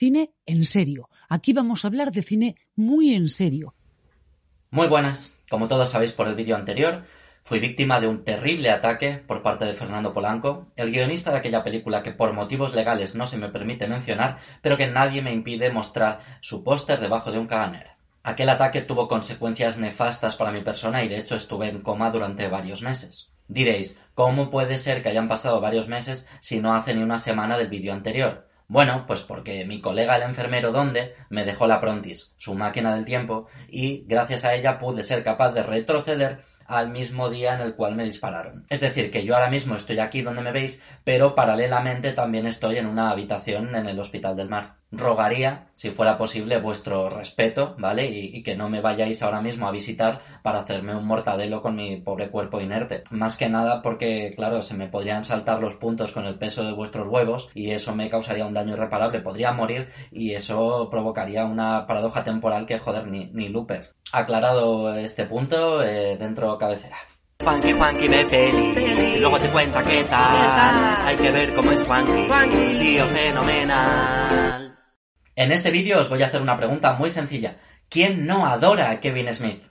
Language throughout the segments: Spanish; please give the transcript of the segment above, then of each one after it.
Cine en serio. Aquí vamos a hablar de cine muy en serio. Muy buenas. Como todos sabéis por el vídeo anterior, fui víctima de un terrible ataque por parte de Fernando Polanco, el guionista de aquella película que por motivos legales no se me permite mencionar, pero que nadie me impide mostrar su póster debajo de un cadáver. Aquel ataque tuvo consecuencias nefastas para mi persona y de hecho estuve en coma durante varios meses. Diréis, ¿cómo puede ser que hayan pasado varios meses si no hace ni una semana del vídeo anterior? Bueno, pues porque mi colega el enfermero Donde me dejó la Prontis, su máquina del tiempo, y gracias a ella pude ser capaz de retroceder al mismo día en el cual me dispararon. Es decir, que yo ahora mismo estoy aquí donde me veis, pero paralelamente también estoy en una habitación en el Hospital del Mar rogaría, si fuera posible, vuestro respeto, ¿vale? Y, que no me vayáis ahora mismo a visitar para hacerme un mortadelo con mi pobre cuerpo inerte. Más que nada porque, claro, se me podrían saltar los puntos con el peso de vuestros huevos y eso me causaría un daño irreparable. Podría morir y eso provocaría una paradoja temporal que, joder, ni, ni Looper. Aclarado este punto, eh, dentro cabecera. Juanqui, Juanqui ve pelis, y luego te cuenta qué tal. Hay que ver cómo es Juanqui, tío fenomenal. En este vídeo os voy a hacer una pregunta muy sencilla. ¿Quién no adora a Kevin Smith?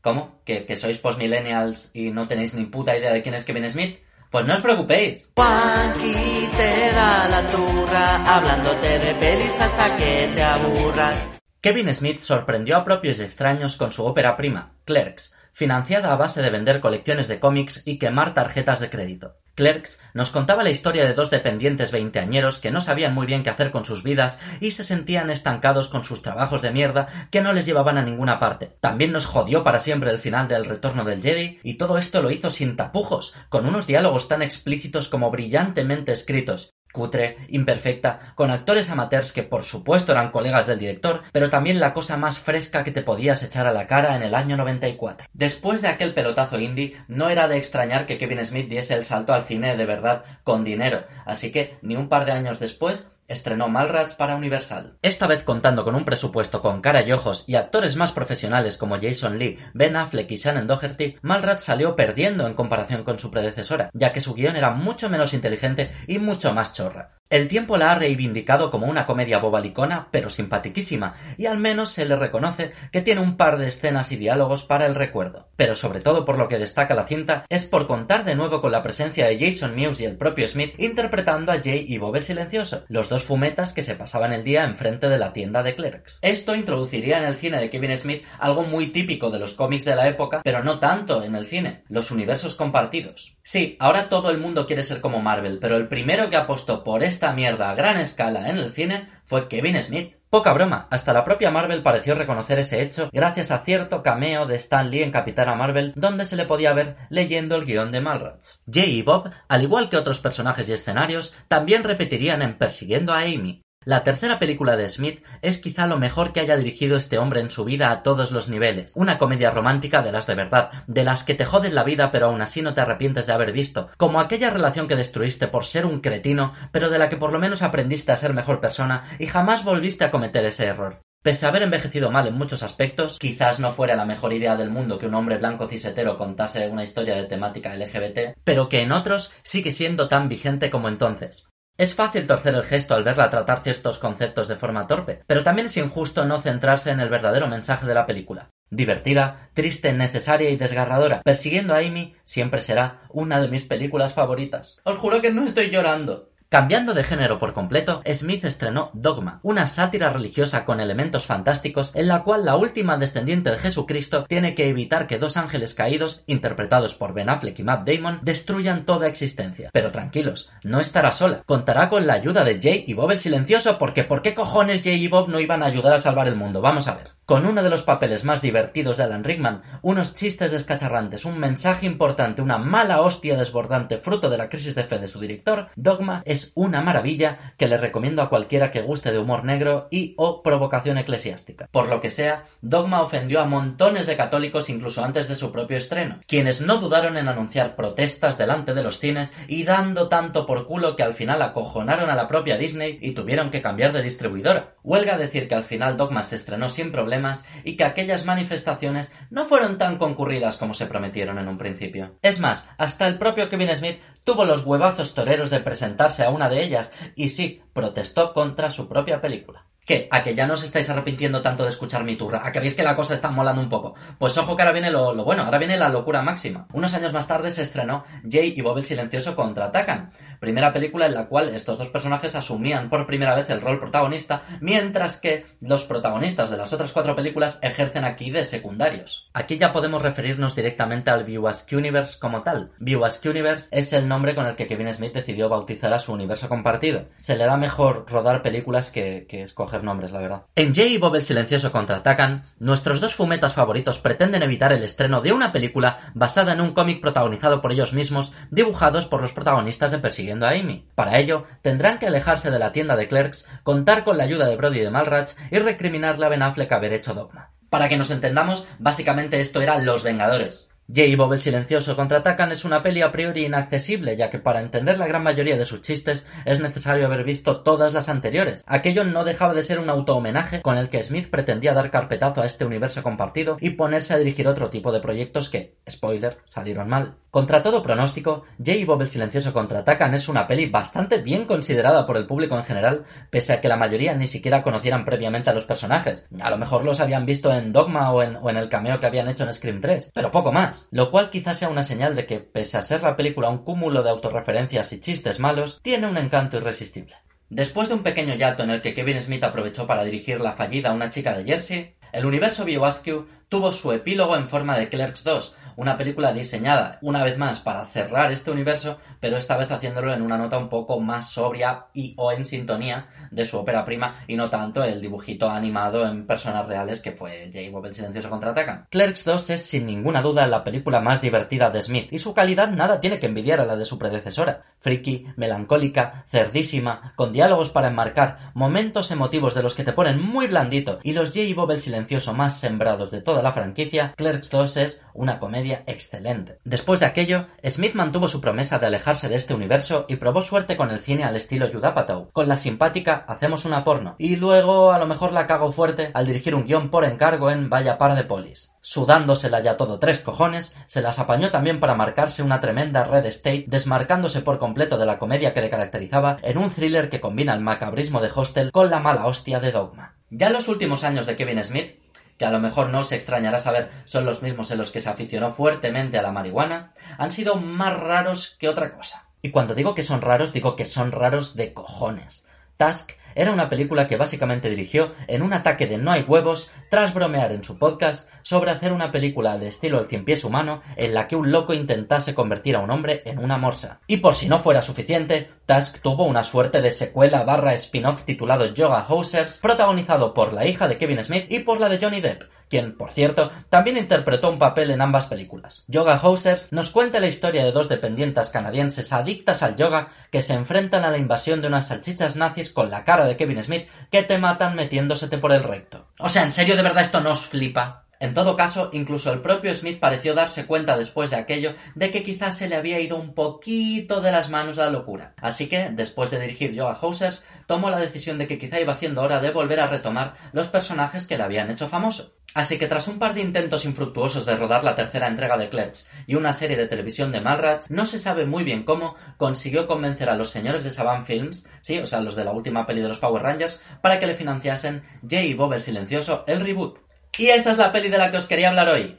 ¿Cómo? ¿Que, sois postmillennials y no tenéis ni puta idea de quién es Kevin Smith? Pues no os preocupéis. Juanqui te da la turra, hablándote de pelis hasta que te aburras. Kevin Smith sorprendió a propios y extraños con su ópera prima, Clerks, financiada a base de vender colecciones de cómics y quemar tarjetas de crédito. Clerks nos contaba la historia de dos dependientes veinteañeros que no sabían muy bien qué hacer con sus vidas y se sentían estancados con sus trabajos de mierda que no les llevaban a ninguna parte. También nos jodió para siempre el final del retorno del Jedi y todo esto lo hizo sin tapujos, con unos diálogos tan explícitos como brillantemente escritos, cutre, imperfecta, con actores amateurs que por supuesto eran colegas del director, pero también la cosa más fresca que te podías echar a la cara en el año 94. Después de aquel pelotazo indie, no era de extrañar que Kevin Smith diese el salto al cine de verdad con dinero, así que ni un par de años después estrenó Malrats para Universal. Esta vez contando con un presupuesto con cara y ojos y actores más profesionales como Jason Lee, Ben Affleck y Shannon Doherty, Malrats salió perdiendo en comparación con su predecesora, ya que su guion era mucho menos inteligente y mucho más chorra. El tiempo la ha reivindicado como una comedia bobalicona, pero simpatiquísima, y al menos se le reconoce que tiene un par de escenas y diálogos para el recuerdo. Pero sobre todo por lo que destaca la cinta es por contar de nuevo con la presencia de Jason Mewes y el propio Smith interpretando a Jay y Bob el Silencioso, los dos fumetas que se pasaban el día enfrente de la tienda de Clerks. Esto introduciría en el cine de Kevin Smith algo muy típico de los cómics de la época, pero no tanto en el cine, los universos compartidos. Sí, ahora todo el mundo quiere ser como Marvel, pero el primero que apostó por esta mierda a gran escala en el cine fue Kevin Smith. Poca broma, hasta la propia Marvel pareció reconocer ese hecho gracias a cierto cameo de Stan Lee en Capitana Marvel donde se le podía ver leyendo el guion de Malrats. Jay y Bob, al igual que otros personajes y escenarios, también repetirían en Persiguiendo a Amy, la tercera película de Smith es quizá lo mejor que haya dirigido este hombre en su vida a todos los niveles. Una comedia romántica de las de verdad, de las que te joden la vida pero aún así no te arrepientes de haber visto, como aquella relación que destruiste por ser un cretino, pero de la que por lo menos aprendiste a ser mejor persona y jamás volviste a cometer ese error. Pese a haber envejecido mal en muchos aspectos, quizás no fuera la mejor idea del mundo que un hombre blanco cisetero contase una historia de temática LGBT, pero que en otros sigue siendo tan vigente como entonces. Es fácil torcer el gesto al verla tratar ciertos conceptos de forma torpe, pero también es injusto no centrarse en el verdadero mensaje de la película. Divertida, triste, necesaria y desgarradora, persiguiendo a Amy siempre será una de mis películas favoritas. Os juro que no estoy llorando. Cambiando de género por completo, Smith estrenó Dogma, una sátira religiosa con elementos fantásticos en la cual la última descendiente de Jesucristo tiene que evitar que dos ángeles caídos, interpretados por Ben Affleck y Matt Damon, destruyan toda existencia. Pero tranquilos, no estará sola, contará con la ayuda de Jay y Bob el Silencioso porque ¿por qué cojones Jay y Bob no iban a ayudar a salvar el mundo? Vamos a ver. Con uno de los papeles más divertidos de Alan Rickman, unos chistes descacharrantes, un mensaje importante, una mala hostia desbordante fruto de la crisis de fe de su director, Dogma es una maravilla que le recomiendo a cualquiera que guste de humor negro y o provocación eclesiástica. Por lo que sea, Dogma ofendió a montones de católicos incluso antes de su propio estreno, quienes no dudaron en anunciar protestas delante de los cines y dando tanto por culo que al final acojonaron a la propia Disney y tuvieron que cambiar de distribuidora. Huelga decir que al final Dogma se estrenó sin problemas y que aquellas manifestaciones no fueron tan concurridas como se prometieron en un principio. Es más, hasta el propio Kevin Smith tuvo los huevazos toreros de presentarse a una de ellas y sí, protestó contra su propia película. ¿Qué? ¿A que ya no os estáis arrepintiendo tanto de escuchar mi turra? ¿A que veis que la cosa está molando un poco? Pues ojo que ahora viene lo, bueno, ahora viene la locura máxima. Unos años más tarde se estrenó Jay y Bob el Silencioso contraatacan. Primera película en la cual estos dos personajes asumían por primera vez el rol protagonista, mientras que los protagonistas de las otras cuatro películas ejercen aquí de secundarios. Aquí ya podemos referirnos directamente al Viewask Universe como tal. Viewask Universe es el nombre con el que Kevin Smith decidió bautizar a su universo compartido. Se le da mejor rodar películas que, que escoger nombres, la verdad. En Jay y Bob el Silencioso contraatacan, nuestros dos fumetas favoritos pretenden evitar el estreno de una película basada en un cómic protagonizado por ellos mismos, dibujados por los protagonistas de Persiguiendo a Amy. Para ello, tendrán que alejarse de la tienda de Clerks, contar con la ayuda de Brody y de Malrach y recriminarle a Ben Affleck haber hecho Dogma. Para que nos entendamos, básicamente esto era Los Vengadores. Jay y Bob el Silencioso contraatacan es una peli a priori inaccesible, ya que para entender la gran mayoría de sus chistes es necesario haber visto todas las anteriores. Aquello no dejaba de ser un auto-homenaje con el que Smith pretendía dar carpetazo a este universo compartido y ponerse a dirigir otro tipo de proyectos que, spoiler, salieron mal. Contra todo pronóstico, Jay y Bob el Silencioso contraatacan es una peli bastante bien considerada por el público en general, pese a que la mayoría ni siquiera conocieran previamente a los personajes. A lo mejor los habían visto en Dogma o en, o en el cameo que habían hecho en Scream 3, pero poco más lo cual quizás sea una señal de que, pese a ser la película un cúmulo de autorreferencias y chistes malos, tiene un encanto irresistible. Después de un pequeño yato en el que Kevin Smith aprovechó para dirigir La fallida a una chica de Jersey, el universo BioWaskew tuvo su epílogo en forma de Clerks 2, una película diseñada una vez más para cerrar este universo, pero esta vez haciéndolo en una nota un poco más sobria y o en sintonía de su ópera prima y no tanto el dibujito animado en personas reales que fue J. Bob el silencioso contraatacan. Clerks 2 es sin ninguna duda la película más divertida de Smith y su calidad nada tiene que envidiar a la de su predecesora. Friki, melancólica, cerdísima, con diálogos para enmarcar, momentos emotivos de los que te ponen muy blandito y los J. Bob el silencioso más sembrados de toda la franquicia, Clerks 2 es una comedia excelente. Después de aquello, Smith mantuvo su promesa de alejarse de este universo y probó suerte con el cine al estilo Judd con la simpática Hacemos una porno, y luego a lo mejor la cago fuerte al dirigir un guion por encargo en Vaya par de polis. Sudándosela ya todo tres cojones, se las apañó también para marcarse una tremenda Red State, desmarcándose por completo de la comedia que le caracterizaba en un thriller que combina el macabrismo de Hostel con la mala hostia de Dogma. Ya en los últimos años de Kevin Smith, que a lo mejor no se extrañará saber son los mismos en los que se aficionó fuertemente a la marihuana, han sido más raros que otra cosa. Y cuando digo que son raros, digo que son raros de cojones. Task era una película que básicamente dirigió en un ataque de no hay huevos tras bromear en su podcast sobre hacer una película al estilo El cien pies humano en la que un loco intentase convertir a un hombre en una morsa. Y por si no fuera suficiente, Task tuvo una suerte de secuela barra spin-off titulado Yoga Hosers, protagonizado por la hija de Kevin Smith y por la de Johnny Depp, quien, por cierto, también interpretó un papel en ambas películas. Yoga Hosers nos cuenta la historia de dos dependientes canadienses adictas al yoga que se enfrentan a la invasión de unas salchichas nazis con la cara de Kevin Smith que te matan metiéndosete por el recto. O sea, ¿en serio de verdad esto no os flipa? En todo caso, incluso el propio Smith pareció darse cuenta después de aquello de que quizás se le había ido un poquito de las manos la locura. Así que, después de dirigir Yoga Housers, tomó la decisión de que quizá iba siendo hora de volver a retomar los personajes que le habían hecho famoso. Así que tras un par de intentos infructuosos de rodar la tercera entrega de Clerks y una serie de televisión de Malrats, no se sabe muy bien cómo consiguió convencer a los señores de Saban Films, sí, o sea, los de la última peli de los Power Rangers, para que le financiasen Jay y Bob el Silencioso el reboot. Y esa es la peli de la que os quería hablar hoy.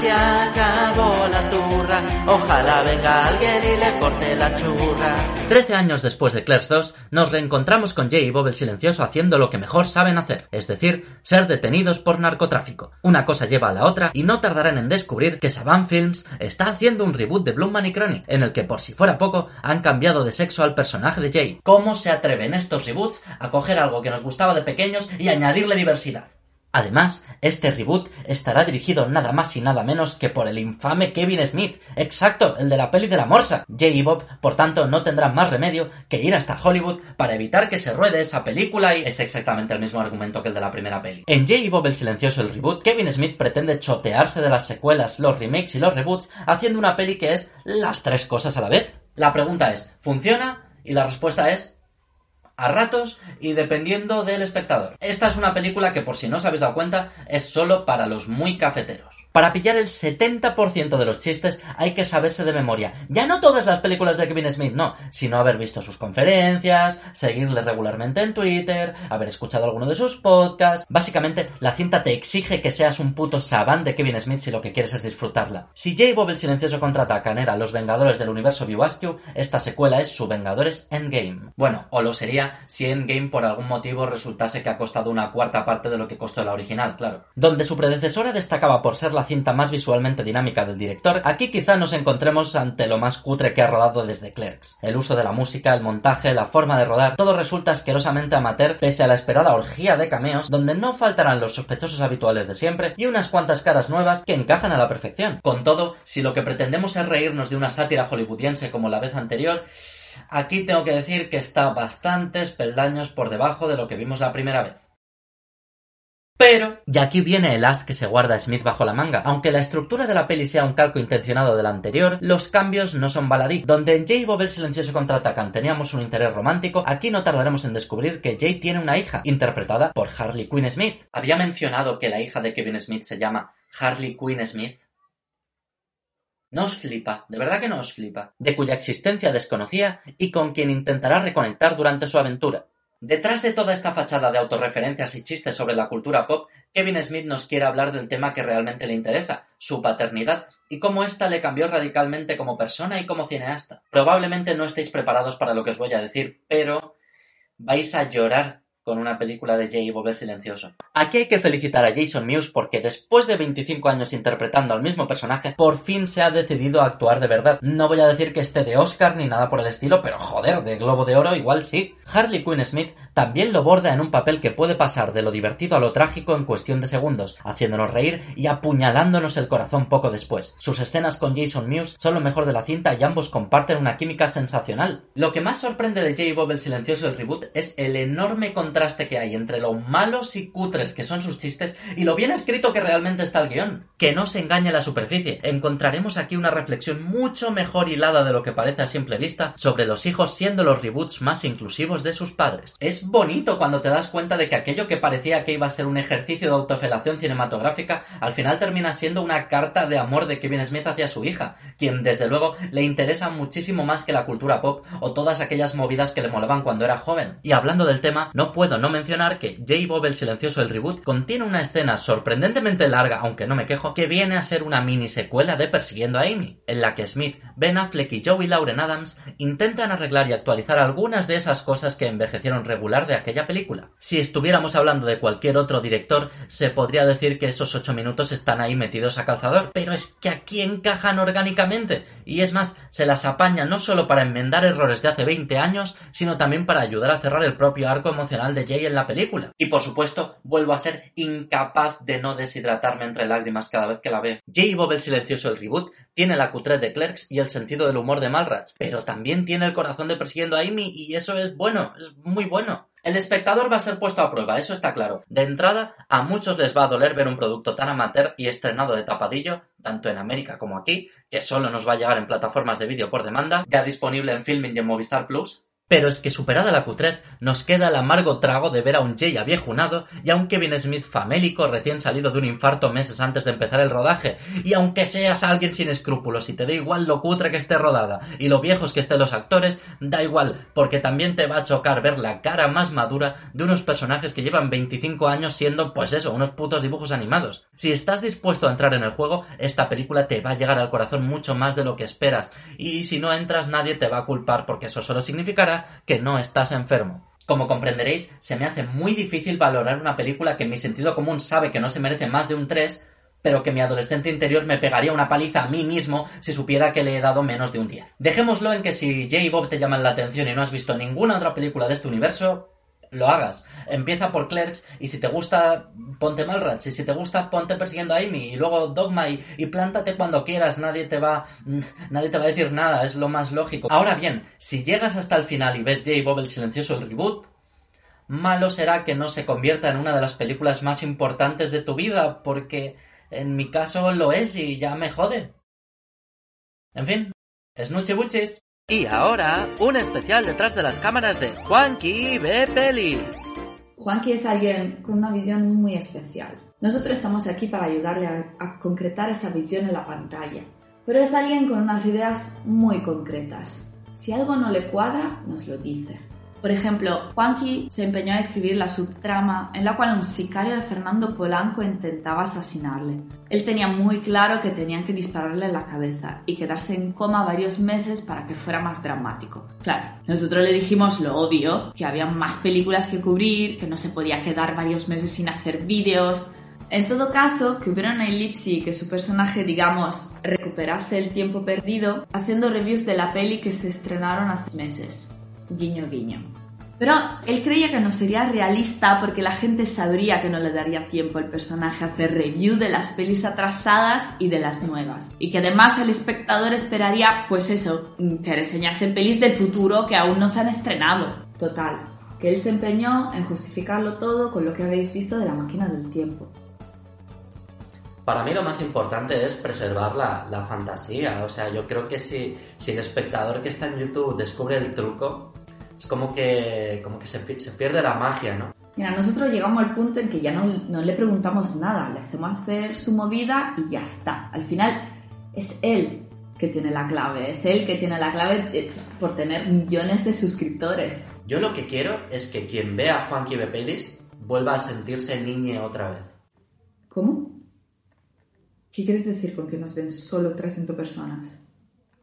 Que acabó la turra, ojalá venga alguien y le corte la churra. Trece años después de Clerks 2, nos reencontramos con Jay y Bob el Silencioso haciendo lo que mejor saben hacer, es decir, ser detenidos por narcotráfico. Una cosa lleva a la otra y no tardarán en descubrir que Saban Films está haciendo un reboot de Bloomman y Crony, en el que por si fuera poco han cambiado de sexo al personaje de Jay. ¿Cómo se atreven estos reboots a coger algo que nos gustaba de pequeños y añadirle diversidad? Además, este reboot estará dirigido nada más y nada menos que por el infame Kevin Smith, exacto, el de la peli de la morsa. Jay y Bob, por tanto, no tendrán más remedio que ir hasta Hollywood para evitar que se ruede esa película y es exactamente el mismo argumento que el de la primera peli. En Jay y Bob el silencioso el reboot, Kevin Smith pretende chotearse de las secuelas, los remakes y los reboots haciendo una peli que es las tres cosas a la vez. La pregunta es, ¿funciona? Y la respuesta es a ratos y dependiendo del espectador. Esta es una película que por si no os habéis dado cuenta es solo para los muy cafeteros. Para pillar el 70% de los chistes hay que saberse de memoria. Ya no todas las películas de Kevin Smith, no, sino haber visto sus conferencias, seguirle regularmente en Twitter, haber escuchado alguno de sus podcasts. Básicamente, la cinta te exige que seas un puto sabán de Kevin Smith si lo que quieres es disfrutarla. Si J. Bob el silencioso contraatacan era Los Vengadores del Universo Vivasque, esta secuela es su Vengadores Endgame. Bueno, o lo sería si Endgame por algún motivo resultase que ha costado una cuarta parte de lo que costó la original, claro. Donde su predecesora destacaba por ser la cinta más visualmente dinámica del director, aquí quizá nos encontremos ante lo más cutre que ha rodado desde Clerks. El uso de la música, el montaje, la forma de rodar, todo resulta asquerosamente amateur pese a la esperada orgía de cameos, donde no faltarán los sospechosos habituales de siempre y unas cuantas caras nuevas que encajan a la perfección. Con todo, si lo que pretendemos es reírnos de una sátira hollywoodiense como la vez anterior, aquí tengo que decir que está bastantes peldaños por debajo de lo que vimos la primera vez. Pero, y aquí viene el as que se guarda Smith bajo la manga. Aunque la estructura de la peli sea un calco intencionado del anterior, los cambios no son baladí. Donde en Jay y Bob el silencioso contraatacan teníamos un interés romántico, aquí no tardaremos en descubrir que Jay tiene una hija, interpretada por Harley Quinn Smith. Había mencionado que la hija de Kevin Smith se llama Harley Quinn Smith. No os flipa, de verdad que no os flipa, de cuya existencia desconocía y con quien intentará reconectar durante su aventura. Detrás de toda esta fachada de autorreferencias y chistes sobre la cultura pop, Kevin Smith nos quiere hablar del tema que realmente le interesa, su paternidad, y cómo ésta le cambió radicalmente como persona y como cineasta. Probablemente no estéis preparados para lo que os voy a decir, pero vais a llorar con una película de Jay Bob silencioso. Aquí hay que felicitar a Jason Mewes porque después de 25 años interpretando al mismo personaje, por fin se ha decidido a actuar de verdad. No voy a decir que esté de Oscar ni nada por el estilo, pero joder, de Globo de Oro igual sí. Harley Quinn Smith también lo borda en un papel que puede pasar de lo divertido a lo trágico en cuestión de segundos, haciéndonos reír y apuñalándonos el corazón poco después. Sus escenas con Jason Mewes son lo mejor de la cinta y ambos comparten una química sensacional. Lo que más sorprende de Jay Bob el silencioso el reboot es el enorme contraste que hay entre lo malos y cutres que son sus chistes y lo bien escrito que realmente está el guion. Que no se engañe la superficie. Encontraremos aquí una reflexión mucho mejor hilada de lo que parece a simple vista sobre los hijos siendo los reboots más inclusivos de sus padres. Es bonito cuando te das cuenta de que aquello que parecía que iba a ser un ejercicio de autofelación cinematográfica al final termina siendo una carta de amor de Kevin Smith hacia su hija, quien desde luego le interesa muchísimo más que la cultura pop o todas aquellas movidas que le molaban cuando era joven. Y hablando del tema, no puedo no mencionar que J. Bob el silencioso el reboot contiene una escena sorprendentemente larga, aunque no me quejo, que viene a ser una mini secuela de Persiguiendo a Amy, en la que Smith, Ben Affleck y Joey Lauren Adams intentan arreglar y actualizar algunas de esas cosas que envejecieron regular de aquella película. Si estuviéramos hablando de cualquier otro director, se podría decir que esos ocho minutos están ahí metidos a calzador, pero es que aquí encajan orgánicamente, y es más, se las apaña no solo para enmendar errores de hace 20 años, sino también para ayudar a cerrar el propio arco emocional de Jay en la película. Y por supuesto, vuelvo a ser incapaz de no deshidratarme entre lágrimas cada vez que la veo. Jay Bob el silencioso el reboot tiene la cutrez de Clerks y el sentido del humor de Malrats, pero también tiene el corazón de persiguiendo a Amy y eso es bueno, es muy bueno. El espectador va a ser puesto a prueba, eso está claro. De entrada, a muchos les va a doler ver un producto tan amateur y estrenado de tapadillo, tanto en América como aquí, que solo nos va a llegar en plataformas de vídeo por demanda, ya disponible en Filming y en Movistar Plus, pero es que superada la cutrez, nos queda el amargo trago de ver a un Jay aviejunado y a un Kevin Smith famélico recién salido de un infarto meses antes de empezar el rodaje. Y aunque seas alguien sin escrúpulos y te da igual lo cutre que esté rodada y lo viejos que estén los actores, da igual, porque también te va a chocar ver la cara más madura de unos personajes que llevan 25 años siendo, pues eso, unos putos dibujos animados. Si estás dispuesto a entrar en el juego, esta película te va a llegar al corazón mucho más de lo que esperas. Y si no entras, nadie te va a culpar porque eso solo significará que no estás enfermo. Como comprenderéis, se me hace muy difícil valorar una película que mi sentido común sabe que no se merece más de un 3, pero que mi adolescente interior me pegaría una paliza a mí mismo si supiera que le he dado menos de un 10. Dejémoslo en que si Jay y Bob te llaman la atención y no has visto ninguna otra película de este universo, lo hagas. Empieza por Clerks y si te gusta, ponte Malrats. Y si te gusta, ponte persiguiendo a Amy. Y luego Dogma y, y plántate cuando quieras. Nadie te va, nadie te va a decir nada. Es lo más lógico. Ahora bien, si llegas hasta el final y ves J. Bob el silencioso el reboot, malo será que no se convierta en una de las películas más importantes de tu vida, porque en mi caso lo es y ya me jode. En fin, Snuche Buchis. Y ahora, un especial detrás de las cámaras de Juanqui ve. Juanqui es alguien con una visión muy especial. Nosotros estamos aquí para ayudarle a, concretar esa visión en la pantalla. Pero es alguien con unas ideas muy concretas. Si algo no le cuadra, nos lo dice. Por ejemplo, Juanqui se empeñó a escribir la subtrama en la cual un sicario de Fernando Polanco intentaba asesinarle. Él tenía muy claro que tenían que dispararle en la cabeza y quedarse en coma varios meses para que fuera más dramático. Claro, nosotros le dijimos lo obvio, que había más películas que cubrir, que no se podía quedar varios meses sin hacer vídeos. En todo caso, que hubiera una elipsis y que su personaje, digamos, recuperase el tiempo perdido, haciendo reviews de la peli que se estrenaron hace meses guiño guiño. Pero él creía que no sería realista porque la gente sabría que no le daría tiempo al personaje a hacer review de las pelis atrasadas y de las nuevas. Y que además el espectador esperaría, pues eso, que reseñasen pelis del futuro que aún no se han estrenado. Total, que él se empeñó en justificarlo todo con lo que habéis visto de la máquina del tiempo. Para mí lo más importante es preservar la, la fantasía. O sea, yo creo que si, si el espectador que está en YouTube descubre el truco, es como que, como que se, se, pierde la magia, ¿no? Mira, nosotros llegamos al punto en que ya no, no, le preguntamos nada, le hacemos hacer su movida y ya está. Al final es él que tiene la clave, es él que tiene la clave por tener millones de suscriptores. Yo lo que quiero es que quien vea a Juanqui Pelis vuelva a sentirse niñe otra vez. ¿Cómo? ¿Qué quieres decir con que nos ven solo 300 personas?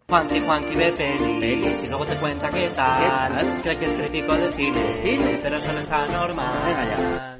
Juanqui, Juanqui ve pelis y luego te cuenta qué tal. Cree que es crítico de cine, cine, pero eso no es anormal. Venga ya.